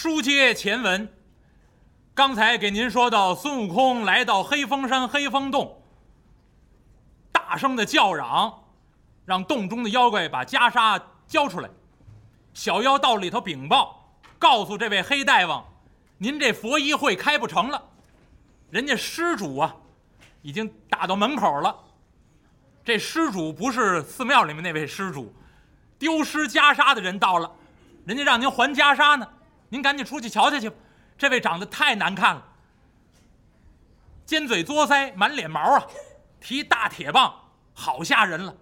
书接前文，刚才给您说到孙悟空来到黑风山黑风洞，大声的叫嚷，让洞中的妖怪把袈裟交出来。小妖到里头禀报，告诉这位黑大王，您这佛衣会开不成了，人家施主啊，已经打到门口了。这施主不是寺庙里面那位施主，丢失袈裟的人到了，人家让您还袈裟呢。您赶紧出去瞧瞧去，这位长得太难看了，尖嘴作腮，满脸毛啊，提大铁棒，好吓人了。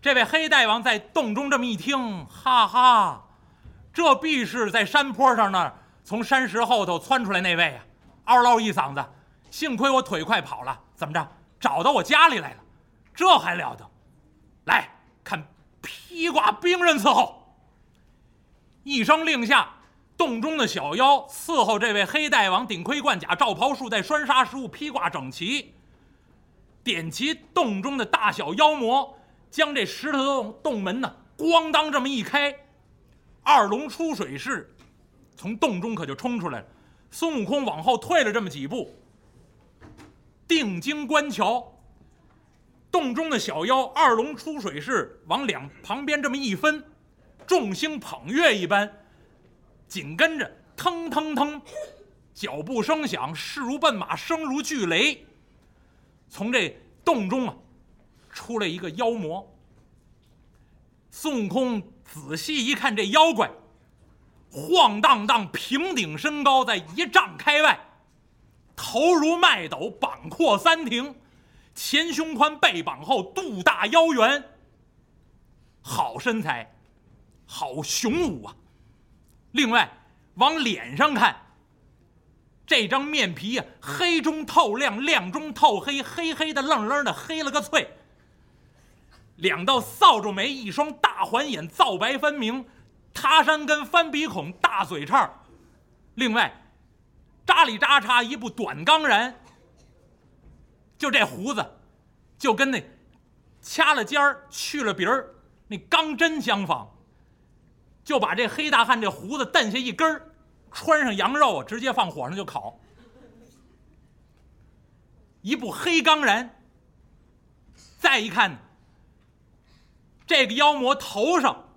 这位黑大王在洞中这么一听，哈哈，这必是在山坡上那从山石后头窜出来那位啊，嗷唠一嗓子，幸亏我腿快跑了，怎么着找到我家里来了，这还了得？来看披挂兵刃伺候。一声令下，洞中的小妖伺候这位黑大王，顶盔贯甲，罩袍束带，拴纱饰物，披挂整齐。点齐洞中的大小妖魔，将这石头洞洞门呢，咣当这么一开，二龙出水式，从洞中可就冲出来了。孙悟空往后退了这么几步，定睛观瞧，洞中的小妖二龙出水式，往两旁边这么一分。众星捧月一般，紧跟着腾腾腾，脚步声响，势如奔马，声如巨雷。从这洞中啊，出来一个妖魔。孙悟空仔细一看，这妖怪晃荡荡，平顶身高在一丈开外，头如麦斗，膀阔三庭，前胸宽，背膀厚，肚大腰圆，好身材。好雄武啊！另外，往脸上看，这张面皮呀，黑中透亮，亮中透黑，黑黑的，愣愣的，黑了个脆。两道扫帚眉，一双大环眼，皂白分明，塌山根，翻鼻孔，大嘴叉另外，扎里扎叉一部短钢髯，就这胡子，就跟那掐了尖儿、去了鼻儿那钢针相仿。就把这黑大汉这胡子蹬下一根儿，穿上羊肉啊，直接放火上就烤。一部黑钢人。再一看，这个妖魔头上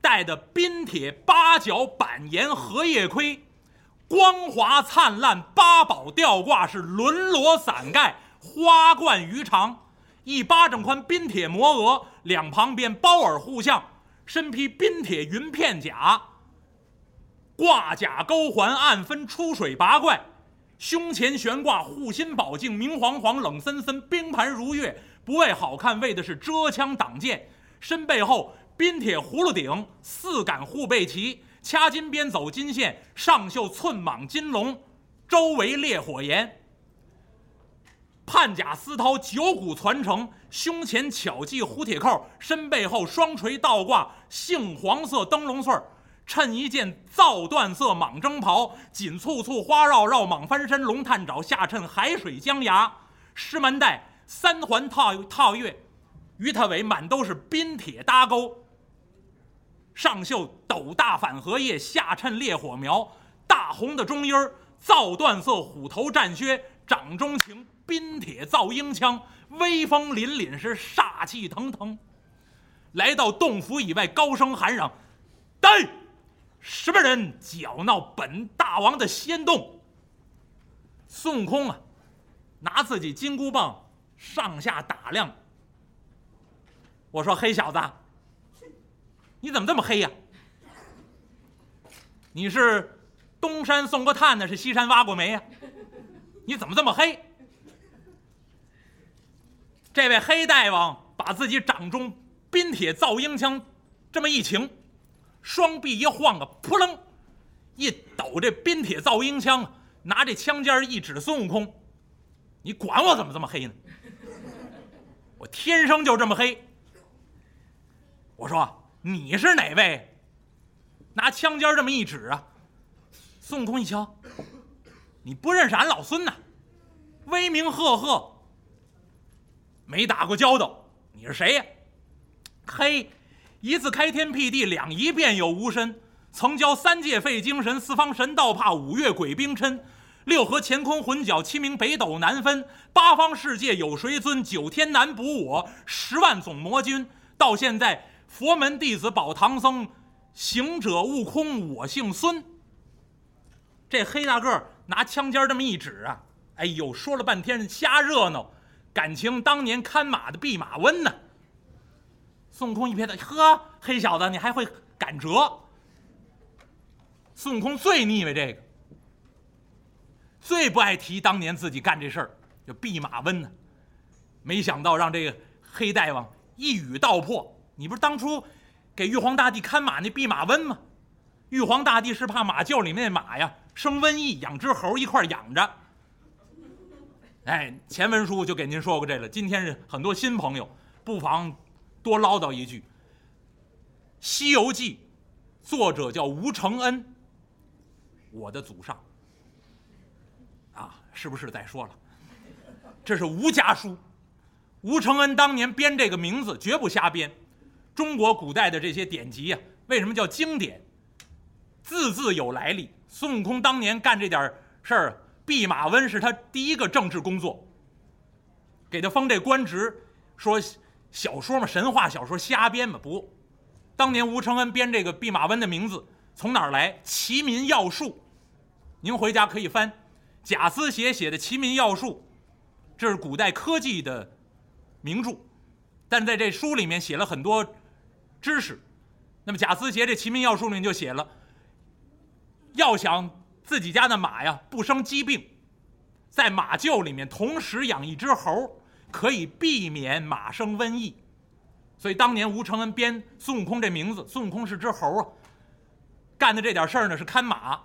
戴的冰铁八角板岩荷叶盔，光华灿烂，八宝吊挂是轮罗伞盖，花冠鱼肠，一巴掌宽冰铁磨额，两旁边包耳护项。身披冰铁云片甲，挂甲钩环暗分出水八怪，胸前悬挂护心宝镜，明晃晃冷森森，冰盘如月，不为好看，为的是遮枪挡箭。身背后冰铁葫芦顶，四杆护背旗，掐金边走金线，上绣寸蟒金龙，周围烈火炎。判甲丝绦九股攒成，胸前巧系蝴蝶扣，身背后双垂倒挂杏黄色灯笼穗儿，衬一件皂缎色蟒征袍，锦簇簇花绕绕蟒翻身，龙探爪下衬海水江崖，狮门带三环套套月，鱼它尾满都是冰铁搭钩，上绣斗大反荷叶，下衬烈火苗，大红的中衣儿，皂缎色虎头战靴，掌中擎。冰铁造鹰枪，威风凛凛，是煞气腾腾。来到洞府以外，高声喊嚷：“呆！什么人搅闹本大王的仙洞？”孙悟空啊，拿自己金箍棒上下打量。我说：“黑小子，你怎么这么黑呀？你是东山送过炭呢，是西山挖过煤呀？你怎么这么黑？”这位黑大王把自己掌中冰铁造鹰枪这么一擎，双臂一晃啊，扑棱一抖，这冰铁造鹰枪拿这枪尖一指孙悟空：“你管我怎么这么黑呢？我天生就这么黑。”我说：“你是哪位？”拿枪尖这么一指啊，孙悟空一瞧：“你不认识俺老孙呐？威名赫赫。”没打过交道，你是谁呀？嘿，一次开天辟地，两仪便有无身。曾教三界费精神，四方神道怕，五岳鬼兵嗔，六合乾坤混搅，七名北斗难分，八方世界有谁尊？九天难补我，十万总魔君。到现在，佛门弟子保唐僧，行者悟空，我姓孙。这黑大个拿枪尖这么一指啊，哎呦，说了半天瞎热闹，感情当年看马的弼马温呢。孙悟空一撇他，呵，黑小子，你还会赶折？孙悟空最腻歪这个，最不爱提当年自己干这事儿，就弼马温呢。没想到让这个黑大王一语道破。你不是当初给玉皇大帝看马那弼马温吗？玉皇大帝是怕马厩里面那马呀生瘟疫，养只猴一块养着。哎，前文书就给您说过这个，今天是很多新朋友，不妨多唠叨一句，《西游记》作者叫吴承恩。我的祖上，啊，是不是再说了？这是吴家书，吴承恩当年编这个名字绝不瞎编。中国古代的这些典籍呀，为什么叫经典？字字有来历。孙悟空当年干这点事儿，弼马温是他第一个政治工作，给他封这官职，说小说嘛，神话小说瞎编嘛，不，当年吴承恩编这个弼马温的名字从哪儿来？《齐民要术》。您回家可以翻贾思勰写的《齐民要术》，这是古代科技的名著，但在这书里面写了很多知识。那么贾思勰这《齐民要术》里面就写了，要想自己家的马呀不生疾病，在马厩里面同时养一只猴，可以避免马生瘟疫。所以当年吴承恩编孙悟空这名字，孙悟空是只猴啊，干的这点事儿呢是看马。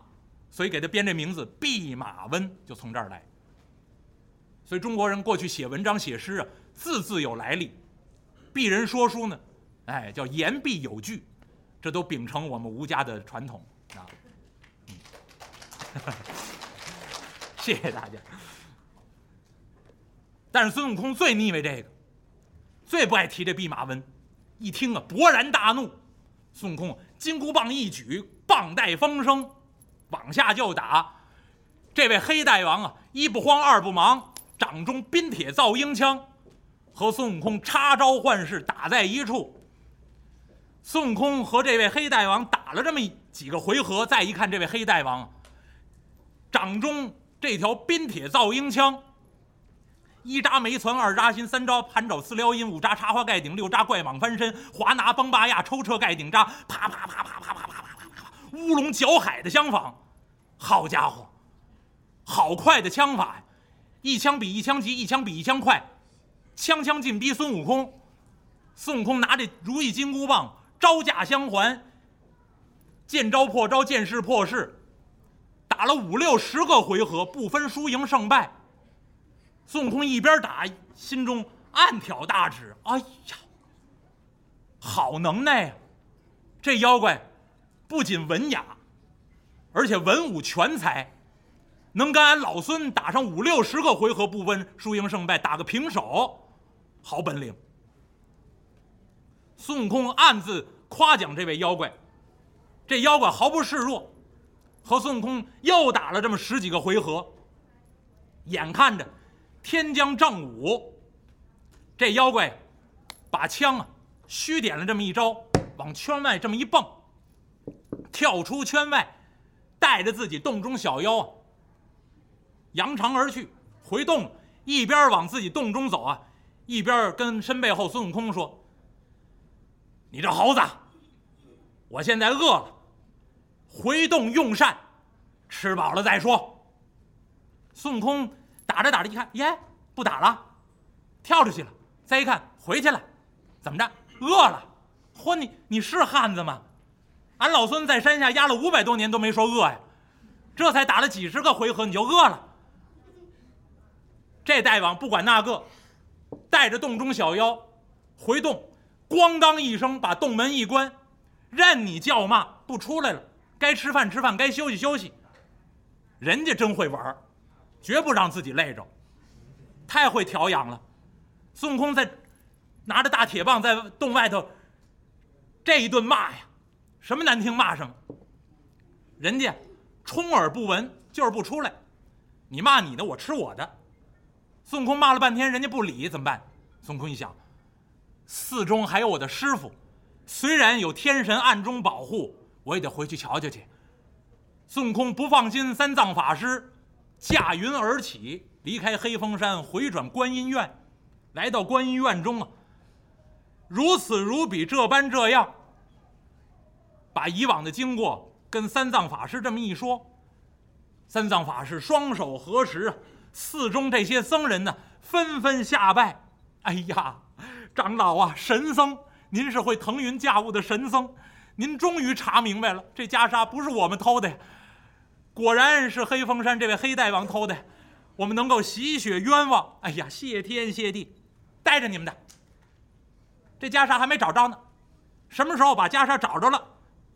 所以给他编这名字“弼马温”就从这儿来。所以中国人过去写文章写诗啊，字字有来历。鄙人说书呢，哎，叫言必有据，这都秉承我们吴家的传统啊。谢谢大家。但是孙悟空最腻歪这个，最不爱提这弼马温。一听啊，勃然大怒。孙悟空金箍棒一举，棒带风声。往下就打，这位黑大王啊，一不慌二不忙，掌中冰铁造鹰枪，和孙悟空插招换式打在一处。孙悟空和这位黑大王打了这么几个回合，再一看这位黑大王，掌中这条冰铁造鹰枪，一扎没存，二扎心，三招盘爪四撩阴，五扎插花盖顶，六扎怪蟒翻身，滑拿崩巴亚，抽车盖顶扎，啪啪啪啪啪啪啪啪啪。乌龙搅海的相仿，好家伙，好快的枪法！一枪比一枪急，一枪比一枪快，枪枪进逼孙悟空。孙悟空拿着如意金箍棒，招架相还，见招破招，见势破势，打了五六十个回合，不分输赢胜败。孙悟空一边打，心中暗挑大指：哎呀，好能耐呀！这妖怪。不仅文雅，而且文武全才，能跟俺老孙打上五六十个回合不分输赢胜败，打个平手，好本领。孙悟空暗自夸奖这位妖怪，这妖怪毫不示弱，和孙悟空又打了这么十几个回合。眼看着天将正午，这妖怪把枪啊虚点了这么一招，往圈外这么一蹦。跳出圈外，带着自己洞中小妖啊，扬长而去，回洞，一边往自己洞中走啊，一边跟身背后孙悟空说：“你这猴子，我现在饿了，回洞用膳，吃饱了再说。”孙悟空打着打着一看，耶，不打了，跳出去了。再一看，回去了，怎么着？饿了？嚯，你你是汉子吗？俺老孙在山下压了五百多年都没说饿呀，这才打了几十个回合你就饿了。这大王不管那个，带着洞中小妖回洞，咣当一声把洞门一关，任你叫骂不出来了。该吃饭吃饭，该休息休息。人家真会玩儿，绝不让自己累着，太会调养了。孙悟空在拿着大铁棒在洞外头这一顿骂呀。什么难听骂声，人家充耳不闻，就是不出来。你骂你的，我吃我的。孙悟空骂了半天，人家不理，怎么办？孙悟空一想，寺中还有我的师傅，虽然有天神暗中保护，我也得回去瞧瞧去。孙悟空不放心三藏法师，驾云而起，离开黑风山，回转观音院，来到观音院中啊，如此如彼，这般这样，把以往的经过跟三藏法师这么一说，三藏法师双手合十啊，寺中这些僧人呢，纷纷下拜。哎呀，长老啊，神僧，您是会腾云驾雾的神僧，您终于查明白了，这袈裟不是我们偷的呀。果然是黑风山这位黑大王偷的，我们能够洗雪冤枉。哎呀，谢天谢地，带着你们的。这袈裟还没找着呢，什么时候把袈裟找着了，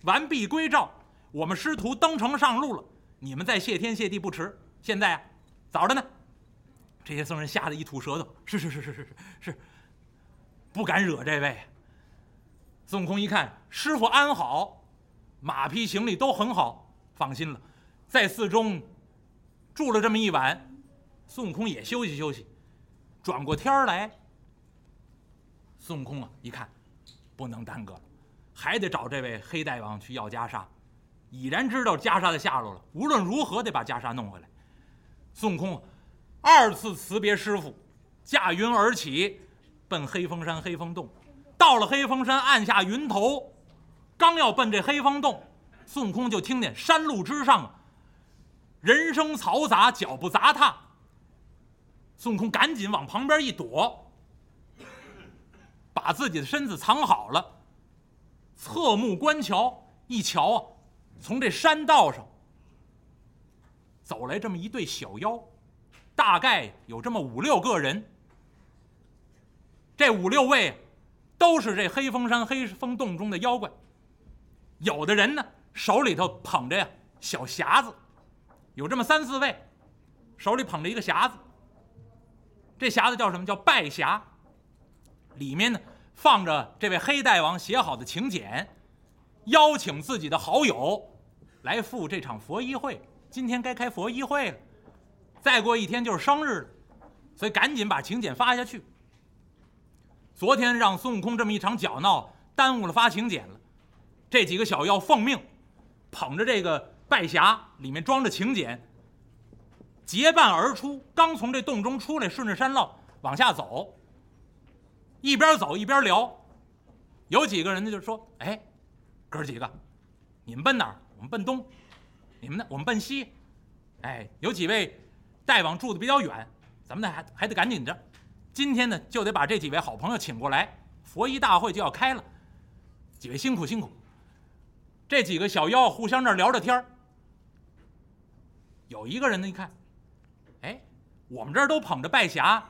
完璧归赵，我们师徒登城上路了，你们再谢天谢地不迟。现在啊，早着呢。这些僧人吓得一吐舌头，是是是是是是，不敢惹这位。孙悟空一看师傅安好，马匹行李都很好，放心了。在寺中住了这么一晚，孙悟空也休息休息。转过天来，孙悟空啊，一看不能耽搁了，还得找这位黑大王去要袈裟。已然知道袈裟的下落了，无论如何得把袈裟弄回来。孙悟空二次辞别师傅，驾云而起，奔黑风山黑风洞。到了黑风山，按下云头，刚要奔这黑风洞，孙悟空就听见山路之上。人声嘈杂，脚步杂踏。孙悟空赶紧往旁边一躲，把自己的身子藏好了。侧目观瞧，一瞧啊，从这山道上走来这么一对小妖，大概有这么五六个人。这五六位都是这黑风山黑风洞中的妖怪。有的人呢，手里头捧着呀小匣子。有这么三四位，手里捧着一个匣子。这匣子叫什么？叫拜匣。里面呢放着这位黑大王写好的请柬，邀请自己的好友来赴这场佛衣会。今天该开佛衣会了，再过一天就是生日了，所以赶紧把请柬发下去。昨天让孙悟空这么一场搅闹，耽误了发请柬了。这几个小妖奉命，捧着这个。拜匣里面装着请柬，结伴而出。刚从这洞中出来，顺着山路往下走，一边走一边聊。有几个人呢，就说：“哎，哥几个，你们奔哪儿？我们奔东。你们呢？我们奔西。哎，有几位大王住的比较远，咱们呢还还得赶紧着。今天呢，就得把这几位好朋友请过来，佛衣大会就要开了。几位辛苦辛苦。这几个小妖互相这聊着天儿。”有一个人呢，一看，哎，我们这儿都捧着拜匣，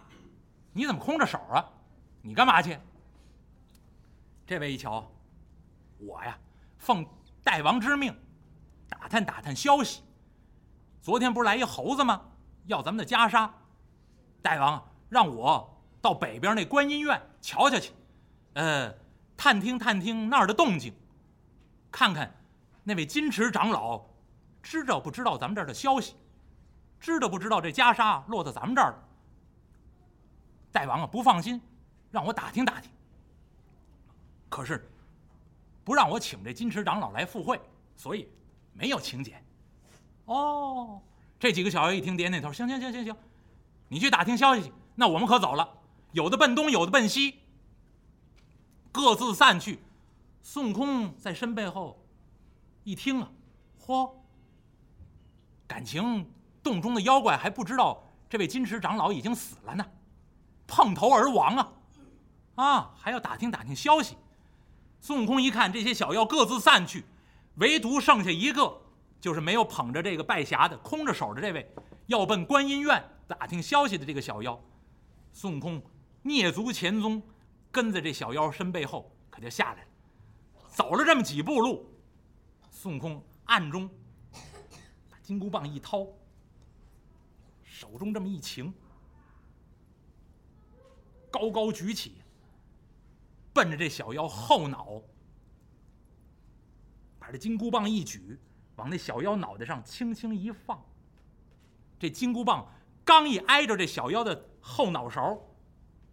你怎么空着手啊？你干嘛去？这位一瞧，我呀，奉大王之命，打探打探消息。昨天不是来一猴子吗？要咱们的袈裟。大王让我到北边那观音院瞧瞧去，呃，探听探听那儿的动静，看看那位金池长老。知道不知道咱们这儿的消息？知道不知道这袈裟落到咱们这儿了？大王啊，不放心，让我打听打听。可是不让我请这金池长老来赴会，所以没有请柬。哦，这几个小妖一听，点点头，行行行行行，你去打听消息去。那我们可走了，有的奔东，有的奔西，各自散去。孙悟空在身背后一听啊，嚯！感情洞中的妖怪还不知道这位金池长老已经死了呢，碰头而亡啊！啊，还要打听打听消息。孙悟空一看这些小妖各自散去，唯独剩下一个，就是没有捧着这个拜匣的，空着手的这位，要奔观音院打听消息的这个小妖。孙悟空蹑足潜踪，跟在这小妖身背后，可就下来了。走了这么几步路，孙悟空暗中把。金箍棒一掏，手中这么一擎，高高举起，奔着这小妖后脑，把这金箍棒一举，往那小妖脑袋上轻轻一放。这金箍棒刚一挨着这小妖的后脑勺，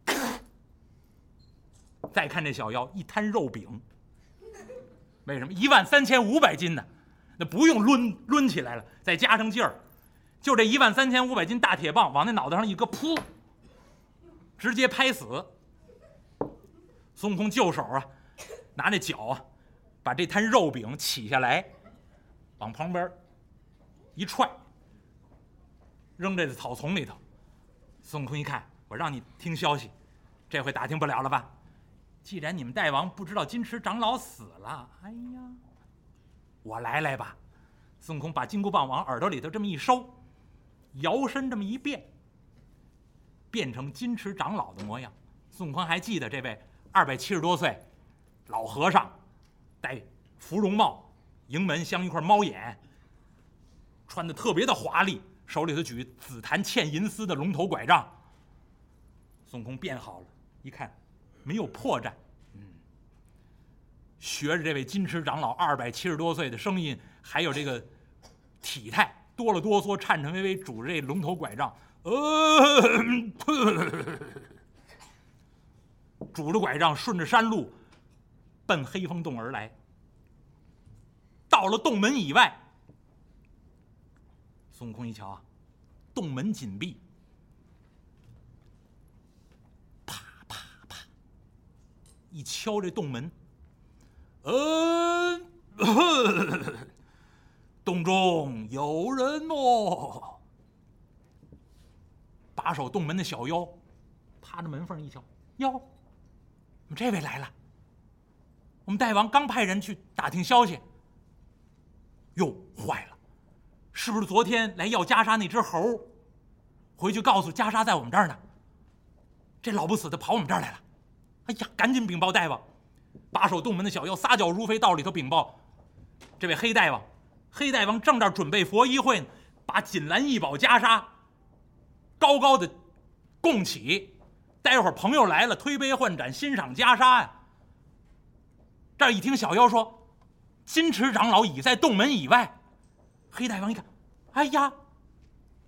再看这小妖一摊肉饼，为什么一万三千五百斤呢？那不用抡抡起来了，再加上劲儿，就这一万三千五百斤大铁棒往那脑袋上一搁，噗，直接拍死。孙悟空就手啊，拿那脚啊，把这摊肉饼起下来，往旁边一踹，扔这草丛里头。孙悟空一看，我让你听消息，这回打听不了了吧？既然你们大王不知道金池长老死了，哎呀，我来来吧。孙悟空把金箍棒往耳朵里头这么一收，摇身这么一变，变成金池长老的模样。孙悟空还记得这位二百七十多岁老和尚，戴芙蓉帽，迎门镶一块猫眼，穿的特别的华丽，手里头举紫檀嵌银丝的龙头拐杖。孙悟空变好了，一看。没有破绽，嗯，学着这位金池长老二百七十多岁的声音，还有这个体态，哆了哆嗦、颤颤巍巍，拄着这龙头拐杖，呃，拄着拐杖顺着山路奔黑风洞而来。到了洞门以外，孙悟空一瞧啊，洞门紧闭。一敲这洞门，嗯，洞中有人哦。把守洞门的小妖，趴着门缝一瞧，哟，我们这位来了？我们大王刚派人去打听消息。哟，坏了，是不是昨天来要袈裟那只猴？回去告诉袈裟在我们这儿呢。这老不死的跑我们这儿来了。哎呀，赶紧禀报大王！把守洞门的小妖撒脚如飞，到里头禀报：这位黑大王，黑大王正在准备佛衣会呢，把锦兰异宝袈裟高高的供起，待会儿朋友来了，推杯换盏，欣赏袈裟呀。这一听小妖说，金池长老已在洞门以外。黑大王一看，哎呀，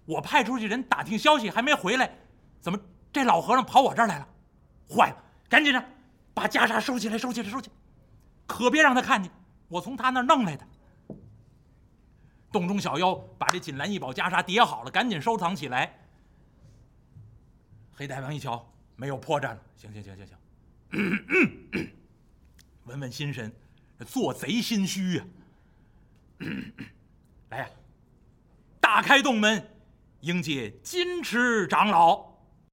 我派出去人打听消息还没回来，怎么这老和尚跑我这儿来了？坏了！赶紧的，把袈裟收起来，收起来，收起来，可别让他看见，我从他那儿弄来的。洞中小妖把这锦兰一宝袈裟叠好了，赶紧收藏起来。黑大王一瞧，没有破绽了，行行行行行，稳稳心神，做贼心虚呀。来呀，打开洞门，迎接金池长老。